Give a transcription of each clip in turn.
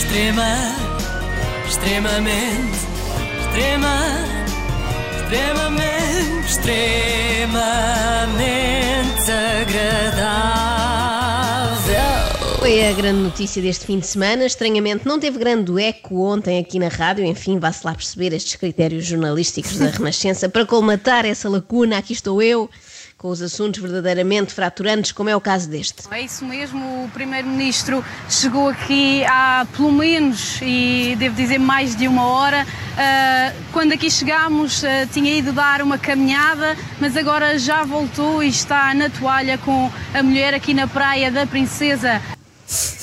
Extrema, extremamente, extrema, extremamente, extremamente agradável. Foi a grande notícia deste fim de semana. Estranhamente, não teve grande eco ontem aqui na rádio. Enfim, vá-se lá perceber estes critérios jornalísticos da Renascença. Para colmatar essa lacuna, aqui estou eu, com os assuntos verdadeiramente fraturantes, como é o caso deste. É isso mesmo, o Primeiro-Ministro chegou aqui há pelo menos, e devo dizer mais de uma hora. Uh, quando aqui chegámos, uh, tinha ido dar uma caminhada, mas agora já voltou e está na toalha com a mulher aqui na Praia da Princesa.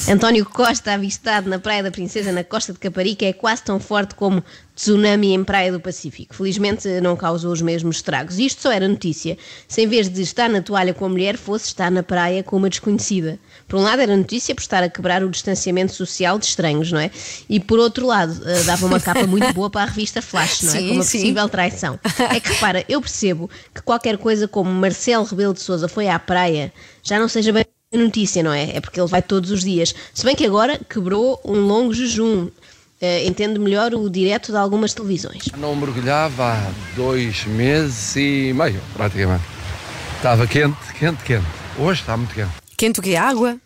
António Costa, avistado na Praia da Princesa, na costa de Caparica, é quase tão forte como tsunami em Praia do Pacífico. Felizmente não causou os mesmos estragos. Isto só era notícia se em vez de estar na toalha com a mulher, fosse estar na praia com uma desconhecida. Por um lado era notícia por estar a quebrar o distanciamento social de estranhos, não é? E por outro lado, eh, dava uma capa muito boa para a revista Flash, não é? Sim, com uma sim. possível traição. É que repara, eu percebo que qualquer coisa como Marcelo Rebelo de Sousa foi à praia já não seja bem notícia, não é? É porque ele vai todos os dias. Se bem que agora quebrou um longo jejum. Eh, entende melhor o direto de algumas televisões. Não mergulhava há dois meses e meio, praticamente. Estava quente, quente, quente. Hoje está muito quente. Quente o quê? Água?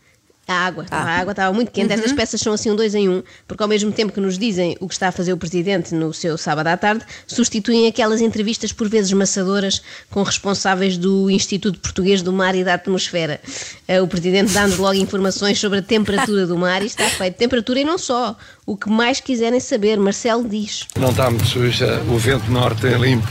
A água, a água estava muito quente. Estas peças são assim um dois em um, porque ao mesmo tempo que nos dizem o que está a fazer o Presidente no seu sábado à tarde, substituem aquelas entrevistas por vezes maçadoras com responsáveis do Instituto Português do Mar e da Atmosfera. Eh, O Presidente dá-nos logo informações sobre a temperatura do mar e está feito. Temperatura e não só. O que mais quiserem saber, Marcelo diz. Não está muito suja, o vento norte é limpo.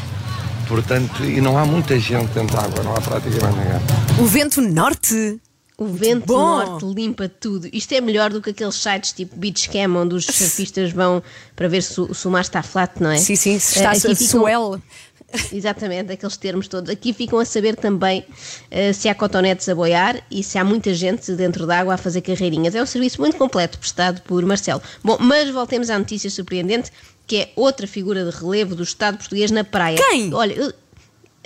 Portanto, e não há muita gente dentro da água, não há praticamente ninguém. O vento norte? O vento bom. norte limpa tudo. Isto é melhor do que aqueles sites tipo Beach Cam, onde os surfistas vão para ver se, o- se o mar está flat, não é? Sim, sim, se está aqui ficam- swell. Exatamente, aqueles termos todos. Aqui ficam a saber também eh, se há cotonetes a boiar e se há muita gente dentro d'água a fazer carreirinhas. É um serviço muito completo prestado por Marcelo. Bom, mas voltemos à notícia surpreendente, que é outra figura de relevo do Estado português na praia. Quem? Olha, eu-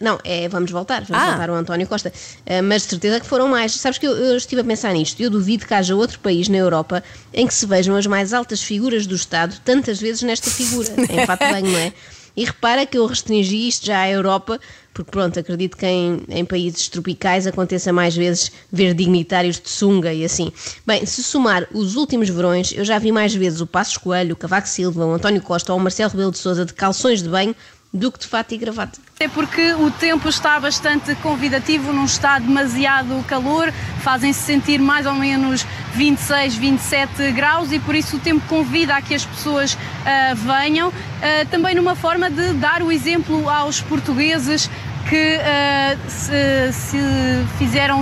não, é, vamos voltar, vamos Ah. voltar ao António Costa. Eh, mas de certeza que foram mais. Sabes que eu, eu estive a pensar nisto. Eu duvido que haja outro país na Europa em que se vejam as mais altas figuras do Estado tantas vezes nesta figura, em fato bem, não é? E repara que eu restringi isto já à Europa, porque pronto, acredito que em, em países tropicais aconteça mais vezes ver dignitários de sunga e assim. Bem, se somar os últimos verões, eu já vi mais vezes o Passos Coelho, o Cavaco Silva, o António Costa ou o Marcelo Rebelo de Sousa de calções de banho do que de fato e gravata. Até porque o tempo está bastante convidativo, não está demasiado calor, fazem-se sentir mais ou menos 26, 27 graus e por isso o tempo convida a que as pessoas ah, venham, ah, também numa forma de dar o exemplo aos portugueses que ah, se, se fizeram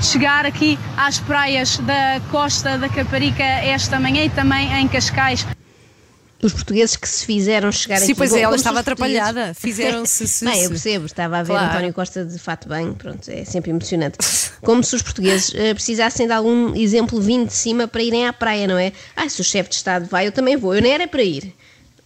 chegar aqui às praias da costa da Caparica esta manhã e também em Cascais. Os portugueses que se fizeram chegar Sim, aqui. pois Bom, é, ela estava atrapalhada. Fizeram-se- se- Bem, eu percebo, estava a ver Claro. António Costa de fato bem, pronto, é sempre emocionante. Como se os portugueses eh, precisassem de algum exemplo vindo de cima para irem à praia, não é? Ah, se o chefe de Estado vai, eu também vou. Eu nem era para ir.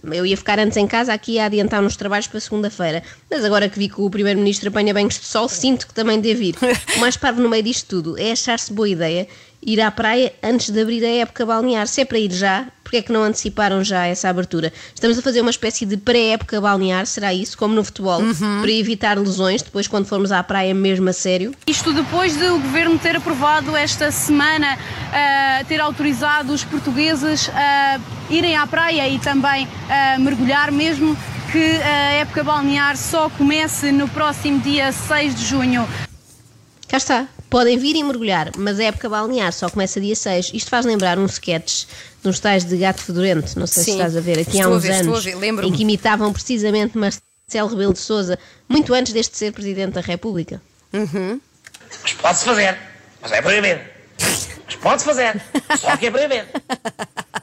Eu ia ficar antes em casa aqui a adiantar uns trabalhos para segunda-feira. Mas agora que vi que o Primeiro-Ministro apanha banhos de sol, sinto que também devo ir. O mais parvo no meio disto tudo é achar-se boa ideia ir à praia antes de abrir a época balnear. Se é para ir já, porque é que não anteciparam já essa abertura? Estamos a fazer uma espécie de pré-época balnear, será isso? Como no futebol, para evitar lesões depois quando formos à praia mesmo a sério? Isto depois de o governo ter aprovado esta semana, ah, ter autorizado os portugueses a irem à praia e também a mergulhar, mesmo que a época balnear só comece no próximo dia 6 de junho. Cá está. Podem vir e mergulhar, mas a época balnear só começa dia 6. Isto faz lembrar um sketch de uns tais de gato fedorento, não sei se Sim. estás a ver, aqui há uns ver, estou a anos, ver, em que imitavam precisamente Marcelo Rebelo de Sousa, muito antes deste ser Presidente da República. Mas pode-se fazer, mas é proibido. Mas pode-se fazer, só que é proibido.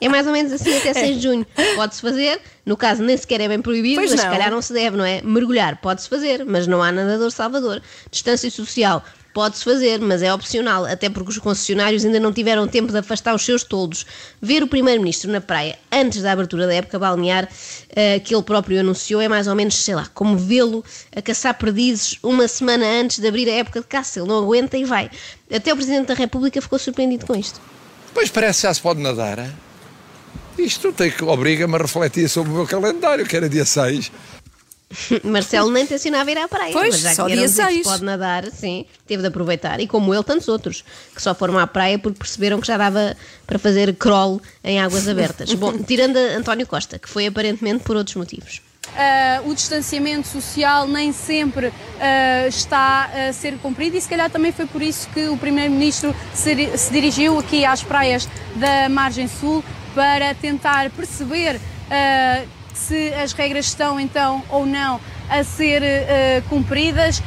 É mais ou menos assim até 6 de junho. Pode-se fazer, no caso nem sequer é bem proibido, Pois mas se não. calhar não se deve, não é? Mergulhar pode-se fazer, mas não há nadador salvador. Distância social pode-se fazer, mas é opcional, até porque os concessionários ainda não tiveram tempo de afastar os seus toldos. Ver o Primeiro-Ministro na praia antes da abertura da época balnear, eh, que ele próprio anunciou, é mais ou menos, sei lá, como vê-lo a caçar perdizes uma semana antes de abrir a época de caça. Ele não aguenta e vai. Até o Presidente da República ficou surpreendido com isto. Pois parece que já se pode nadar. Isto tem que obriga-me a refletir sobre o meu calendário, que era dia 6. Marcelo nem tencionava ir à praia. Pois, mas já só que dia seis. pode nadar, sim, teve de aproveitar. E como ele, tantos outros, que só foram à praia porque perceberam que já dava para fazer crawl em águas abertas. Bom, tirando a António Costa, que foi aparentemente por outros motivos. Ah, o distanciamento social nem sempre ah, está a ser cumprido e se calhar também foi por isso que o Primeiro-Ministro se, se dirigiu aqui às praias da margem sul para tentar perceber ah, se as regras estão então ou não a ser ah, cumpridas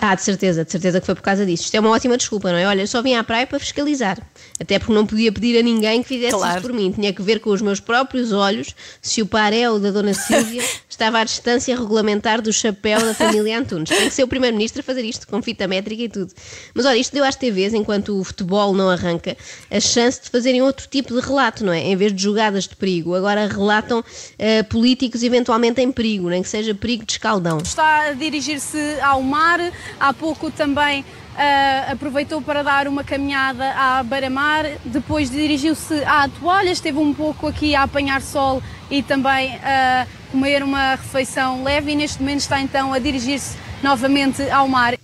Ah, de certeza, de certeza que foi por causa disso. Isto é uma ótima desculpa, não é? Olha, eu só vim à praia para fiscalizar. Até porque não podia pedir a ninguém que fizesse Claro. isso por mim. Tinha que ver com os meus próprios olhos se o paréu da Dona Sílvia estava à distância regulamentar do chapéu da família Antunes. Tem que ser o Primeiro-Ministro a fazer isto, com fita métrica e tudo. Mas olha, isto deu às TVs, enquanto o futebol não arranca, a chance de fazerem outro tipo de relato, não é? Em vez de jogadas de perigo, agora relatam eh, políticos eventualmente em perigo, nem que seja perigo de escaldão. está a dirigir-se ao mar. Há pouco também ah, aproveitou para dar uma caminhada à beira-mar. Depois dirigiu-se à toalha, esteve um pouco aqui a apanhar sol e também a comer uma refeição leve. E neste momento está então a dirigir-se novamente ao mar.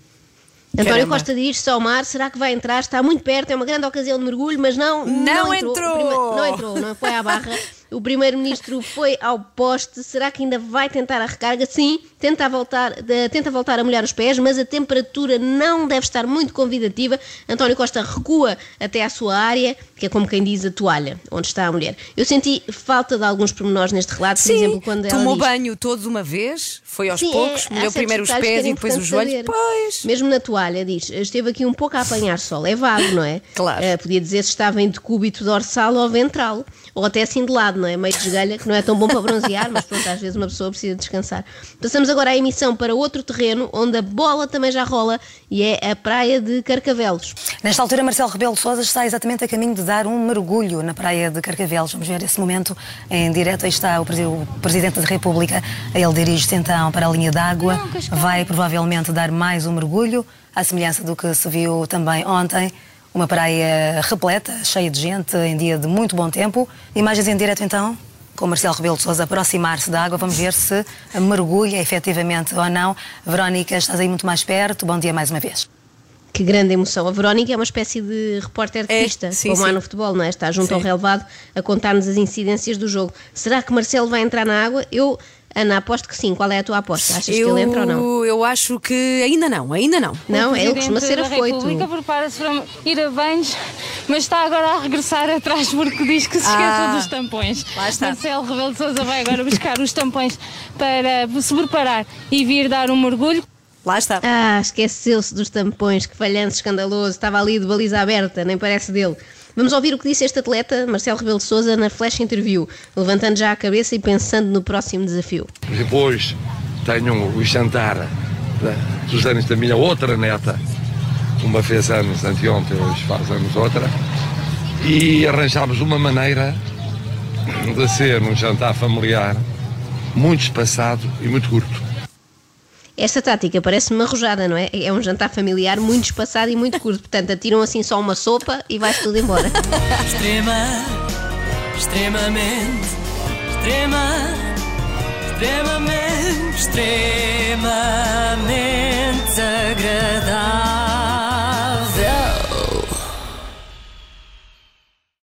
António Caramba. Costa dirige-se ao mar, será que vai entrar? Está muito perto, é uma grande ocasião de mergulho, mas não, Não entrou. entrou. O prime- Não entrou, não foi à barra. O primeiro-ministro foi ao poste. Será que ainda vai tentar a recarga? Sim, tenta voltar, tenta voltar a molhar os pés, mas a temperatura não deve estar muito convidativa. António Costa recua até à sua área, que é como quem diz a toalha, onde está a mulher. Eu senti falta de alguns pormenores neste relato, por Sim, exemplo, quando ela tomou diz, banho todos uma vez, foi aos Sim, poucos, é, molhou primeiro os pés e depois os joelhos. saber. Pois. Mesmo na toalha, diz, esteve aqui um pouco a apanhar sol. É vago, não é? Claro. Eh, podia dizer se estava em decúbito dorsal ou ventral. Ou até assim de lado, não é? Meio de esgalha, que não é tão bom para bronzear, mas pronto, às vezes uma pessoa precisa descansar. Passamos agora à emissão para outro terreno, onde a bola também já rola, e é a praia de Carcavelos. Nesta altura, Marcelo Rebelo de Sousa está exatamente a caminho de dar um mergulho na praia de Carcavelos. Vamos ver esse momento em direto. Aí está o Presidente da República. Ele dirige-se então para a linha d'água. Vai provavelmente dar mais um mergulho, à semelhança do que se viu também ontem. Uma praia repleta, cheia de gente, em dia de muito bom tempo. Imagens em direto então, com Marcelo Rebelo de Sousa aproximar-se da água. Vamos ver se mergulha efetivamente ou não. Verónica, estás aí muito mais perto. Bom dia mais uma vez. Que grande emoção. A Verónica é uma espécie de repórter de É, pista, sim, como há sim. no futebol, não é? Está junto Sim. ao relevado a contar-nos as incidências do jogo. Será que Marcelo vai entrar na água? Eu, Ana, aposto que sim. Qual é a tua aposta? Achas que ele entra ou não? Eu acho que ainda não, ainda não. Não, ele costuma ser afoito. República prepara-se para ir a banhos, mas está agora a regressar atrás porque diz que se esqueceu Ah, dos tampões. lá está. Marcelo Rebelo de Sousa vai agora buscar os tampões para se preparar e vir dar um mergulho. Lá está. Ah, esqueceu-se dos tampões, que falhanço escandaloso. Estava ali de baliza aberta, nem parece dele. Vamos ouvir o que disse este atleta, Marcelo Rebelo de Sousa, na flash interview, levantando já a cabeça e pensando no próximo desafio. Depois tenho o jantar dos anos da minha outra neta. Uma fez anos anteontem, hoje faz anos outra. E arranjámos uma maneira de ser um jantar familiar muito espaçado e muito curto. Esta tática parece-me arrojada, não é? É um jantar familiar muito espaçado e muito curto. Portanto, atiram assim só uma sopa e vai-se tudo embora. Extrema, extremamente, extrema, extremamente, extremamente desagradável.